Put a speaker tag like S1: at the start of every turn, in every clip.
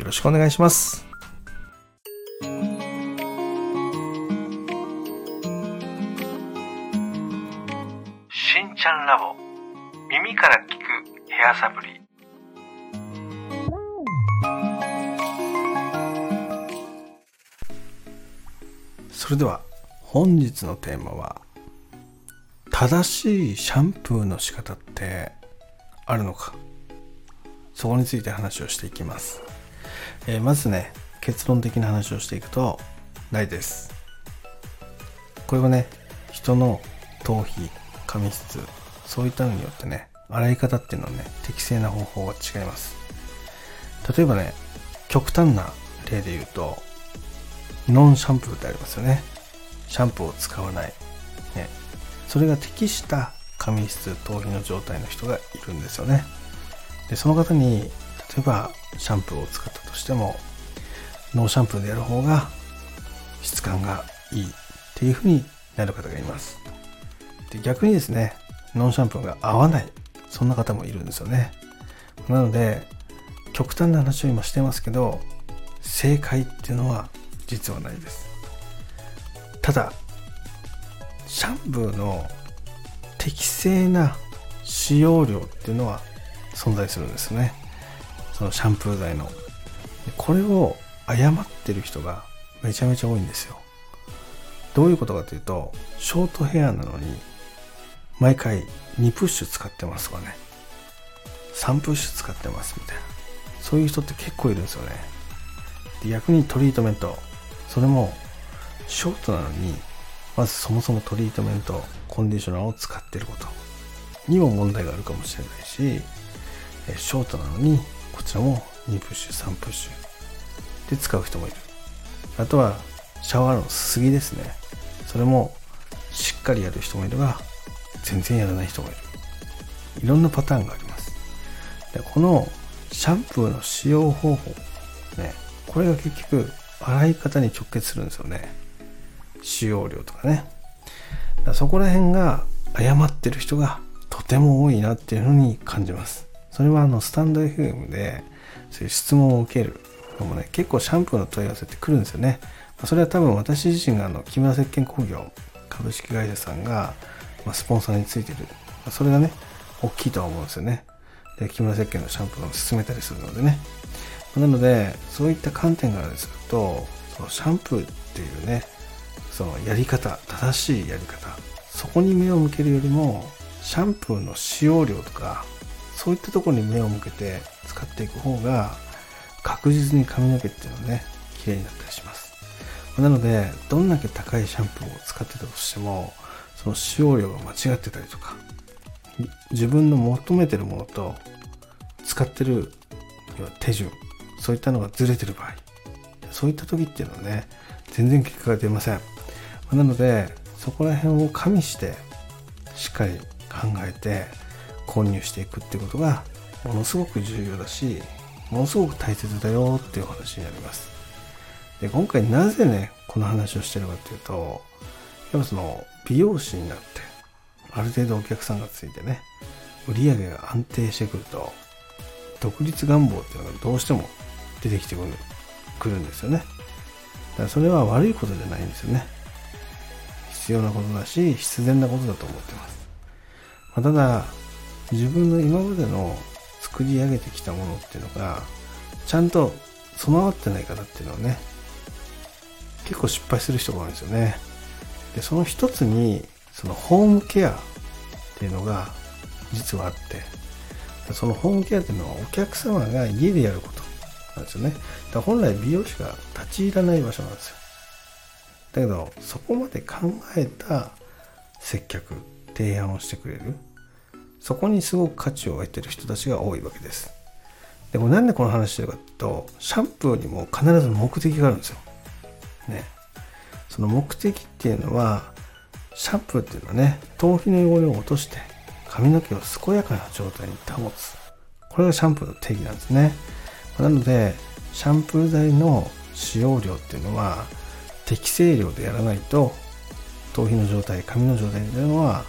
S1: よろしくお願いします。しんちゃんラボ。耳から聞くヘアサプリ。それでは本日のテーマは正しいシャンプーの仕方ってあるのか？そこについて話をしていきます、えーまずね結論的な話をしていくとないです。これはね人の頭皮髪質そういったのによってね洗い方っていうのはね適正な方法が違います。例えばね極端な例で言うとノンシャンプーってありますよね。シャンプーを使わない、ね、それが適した髪質頭皮の状態の人がいるんですよね。でその方に例えばシャンプーを使ったとしてもノーシャンプーでやる方が質感がいいっていう風になる方がいます。で逆にですねノンシャンプーが合わないそんな方もいるんですよね。なので極端な話を今してますけど正解っていうのは実はないです。ただシャンプーの適正な使用量っていうのは存在するんですね。そのシャンプー剤の。これを誤ってる人がめちゃめちゃ多いんですよ。どういうことかというとショートヘアなのに毎回2プッシュ使ってますとかね。3プッシュ使ってますみたいな。そういう人って結構いるんですよね。で逆にトリートメント。それもショートなのにまずそもそもトリートメントコンディショナーを使っていること。にも問題があるかもしれないしショートなのにちらも2プッシュ3プッシュ。で使う人もいる。あとはシャワーのすすぎですね。それもしっかりやる人もいれば全然やらない人もいる。いろんなパターンがあります。でこのシャンプーの使用方法ねこれが結局洗い方に直結するんですよね。使用量とかね。そこら辺が誤ってる人がとても多いなっていうふうに感じます。それはあのスタンド FM でそういう質問を受けるのもね結構シャンプーの問い合わせって来るんですよね。まあそれは多分私自身があの木村石鹸工業株式会社さんがまあスポンサーについてる。まあそれがね大きいとは思うんですよね。で木村石鹸のシャンプーを勧めたりするのでね。まなのでそういった観点からでするとそのシャンプーっていうねそのやり方正しいやり方そこに目を向けるよりもシャンプーの使用量とかそういったところに目を向けて使っていく方が確実に髪の毛っていうのはね綺麗になったりします。なのでどんだけ高いシャンプーを使ってたとしてもその使用量が間違ってたりとか自分の求めてるものと使ってる要は手順そういったのがずれてる場合そういった時っていうのはね全然結果が出ません。なのでそこら辺を加味してしっかり考えて購入していくってことがものすごく重要だしものすごく大切だよっていう話になります。で今回なぜねこの話をしてるかっていうとやっぱその美容師になってある程度お客さんがついてね売り上げが安定してくると独立願望っていうのがどうしても出てきてくるくるんですよね。だからそれは悪いことじゃないんですよね。必要なことだし必然なことだと思ってます、まあ、ただ自分の今までの作り上げてきたものっていうのがちゃんと備わってない方っていうのはね結構失敗する人が多いんですよね。でその一つにそのホームケアっていうのが実はあってそのホームケアっていうのはお客様が家でやることなんですよね。だから本来美容師が立ち入らない場所なんですよ。だけどそこまで考えた接客提案をしてくれる。そこにすごく価値を得てる人たちが多いわけですでこれなんでこの話してるかっていうとシャンプーにも必ず目的があるんですよ。ね。その目的っていうのはシャンプーっていうのはね頭皮の汚れを落として髪の毛を健やかな状態に保つこれがシャンプーの定義なんですねなのでシャンプー剤の使用量っていうのは適正量でやらないと頭皮の状態髪の状態というのは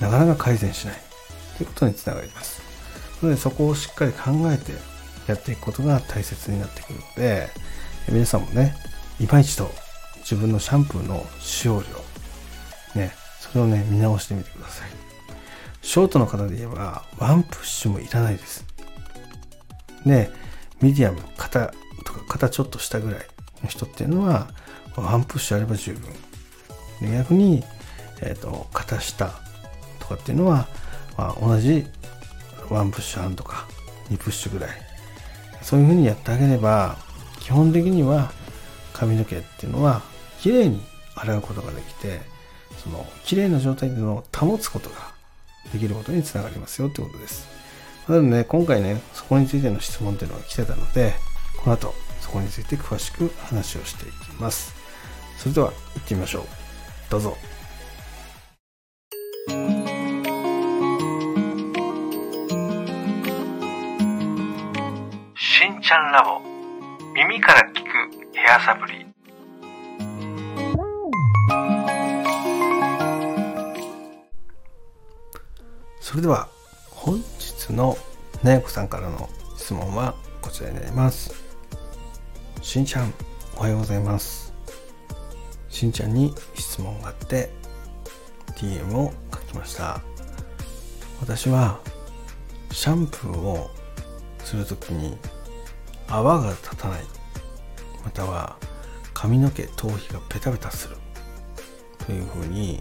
S1: なかなか改善しないということにつながります。なのでそこをしっかり考えてやっていくことが大切になってくるので皆さんもね今一度自分のシャンプーの使用量ねそれをね見直してみてください。ショートの方で言えばワンプッシュもいらないです。でミディアム肩とか肩ちょっと下ぐらいの人っていうのはワンプッシュあれば十分。で逆に、えーと、肩下とかっていうのは、まあ、同じワンプッシュ半とか2プッシュぐらい。そういうふうにやってあげれば基本的には髪の毛っていうのは綺麗に洗うことができてその綺麗な状態での保つことができることにつながりますよってことです。なのでね今回ねそこについての質問っていうのが来てたのでこの後そこについて詳しく話をしていきます。それでは行ってみましょう。どうぞ。
S2: ラボ耳から聞くヘアサプリ。
S1: それでは本日のなやこさんからの質問はこちらになります。しんちゃんおはようございます。しんちゃんに質問があって DM を書きました。私はシャンプーをするときに泡が立たない。または髪の毛頭皮がペタペタする。というふうに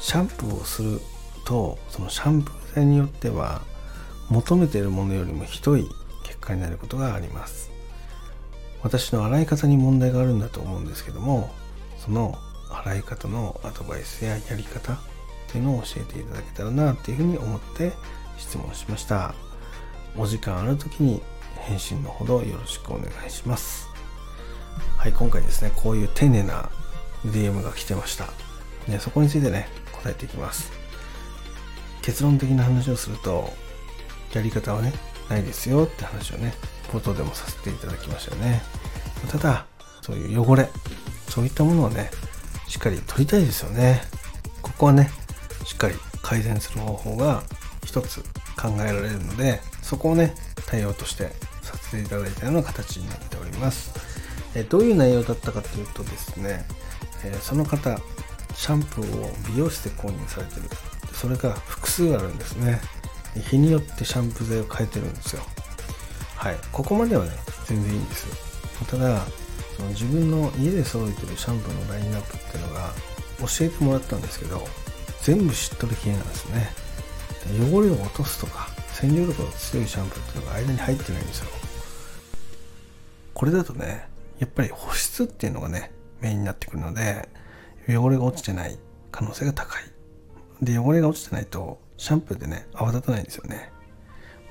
S1: シャンプーをするとそのシャンプー剤によっては求めているものよりもひどい結果になることがあります。私の洗い方に問題があるんだと思うんですけどもその洗い方のアドバイスややり方っていうのを教えていただけたらなっていうふうに思って質問しました。お時間ある時に返信のほどよろしくお願いします。はい今回ですねこういう丁寧な DM が来てました、ね、そこについてね答えていきます。結論的な話をするとやり方はねないですよって話をね冒頭でもさせていただきましたよね。ただそういう汚れそういったものをねしっかり取りたいですよね。ここはねしっかり改善する方法が一つ考えられるのでそこをね対応としてさせていただいたような形になっております。えどういう内容だったかというとですね、えその方シャンプーを美容室で購入されてる。それが複数あるんですね。日によってシャンプー剤を変えてるんですよ。はい。ここまではね全然いいんですよ。ただその自分の家で揃えてるシャンプーのラインナップっていうのが教えてもらったんですけど全部しっとり系なんですね。汚れを落とすとか洗浄力が強いシャンプーっていうのが間に入ってないんですよ。これだとねやっぱり保湿っていうのがねメインになってくるので汚れが落ちてない可能性が高い。で汚れが落ちてないとシャンプーでね泡立たないんですよね。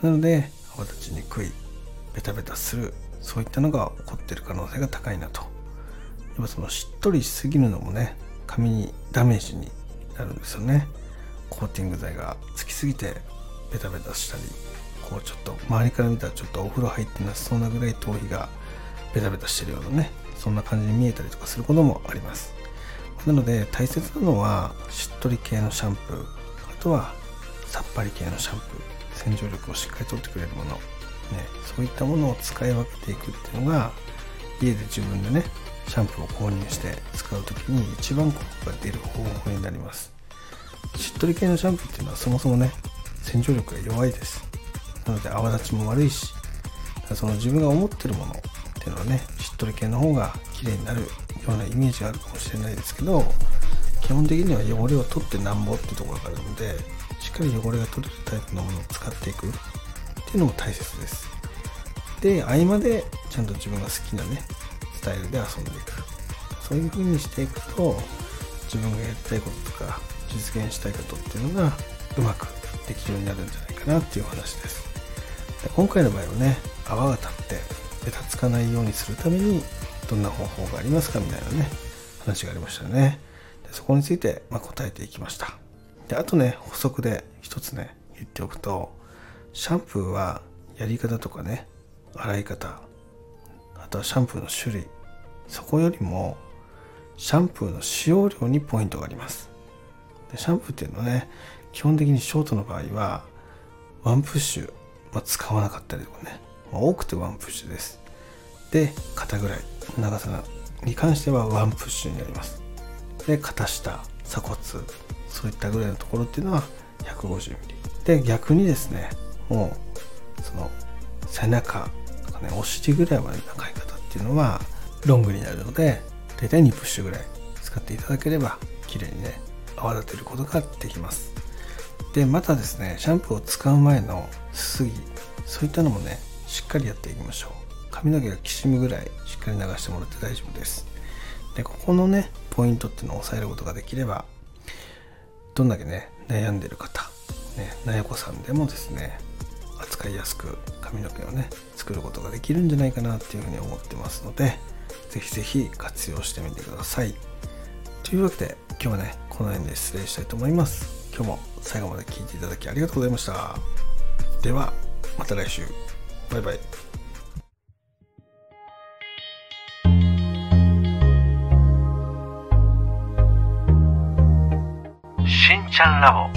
S1: なので泡立ちにくいベタベタするそういったのが起こってる可能性が高いなと。やっぱそのしっとりしすぎるのもね髪にダメージになるんですよね。コーティング剤がつきすぎてベタベタしたりこうちょっと周りから見たらちょっとお風呂入ってなさそうなぐらい頭皮がベタベタしてるようなねそんな感じに見えたりとかすることもあります。なので大切なのはしっとり系のシャンプー。あとはさっぱり系のシャンプー。洗浄力をしっかりとってくれるもの、ね、そういったものを使い分けていくっていうのが家で自分でねシャンプーを購入して使う時に一番効果が出る方法になります。しっとり系のシャンプーっていうのはそもそもね洗浄力が弱いです。なので泡立ちも悪いしその自分が思ってるものっていうのはねしっとり系の方が綺麗になるようなイメージがあるかもしれないですけど基本的には汚れを取ってなんぼってところがあるのでしっかり汚れが取れるタイプのものを使っていくっていうのも大切です。で合間でちゃんと自分が好きなねスタイルで遊んでいく。そういう風にしていくと自分がやりたいこととか実現したいことっていうのがうまくできるようになるんじゃないかなっていうお話です。で今回の場合はね泡が立ってベタつかないようにするためにどんな方法がありますかみたいなね話がありましたね。でそこについて、ま、答えていきました。であとね補足で一つね言っておくとシャンプーはやり方とかね洗い方あとはシャンプーの種類そこよりもシャンプーの使用量にポイントがあります。でシャンプーっていうのはね基本的にショートの場合はワンプッシュ、まあ、使わなかったりとかね、多くてワンプッシュです。で肩ぐらい長さに関してはワンプッシュになります。で肩下鎖骨そういったぐらいのところっていうのは 150mm で逆にですねもうその背中とかねお尻ぐらいまでの長い方っていうのはロングになるので大体2プッシュぐらい使っていただければ綺麗にね泡立てることができます。でまたですねシャンプーを使う前のすすぎそういったのもねしっかりやっていきましょう。髪の毛がきしむぐらいしっかり流してもらって大丈夫です。でここのねポイントっていうのを押さえることができればどんだけね悩んでる方ねなやこさんでもですね扱いやすく髪の毛をね作ることができるんじゃないかなっていうふうに思ってますのでぜひぜひ活用してみてください。というわけで今日はねこの辺で失礼したいと思います。今日も最後まで聞いていただきありがとうございました。ではまた来週。バイバイ。
S2: しんちゃんラボ。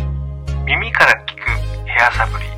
S2: 耳から聞くヘアサプリ。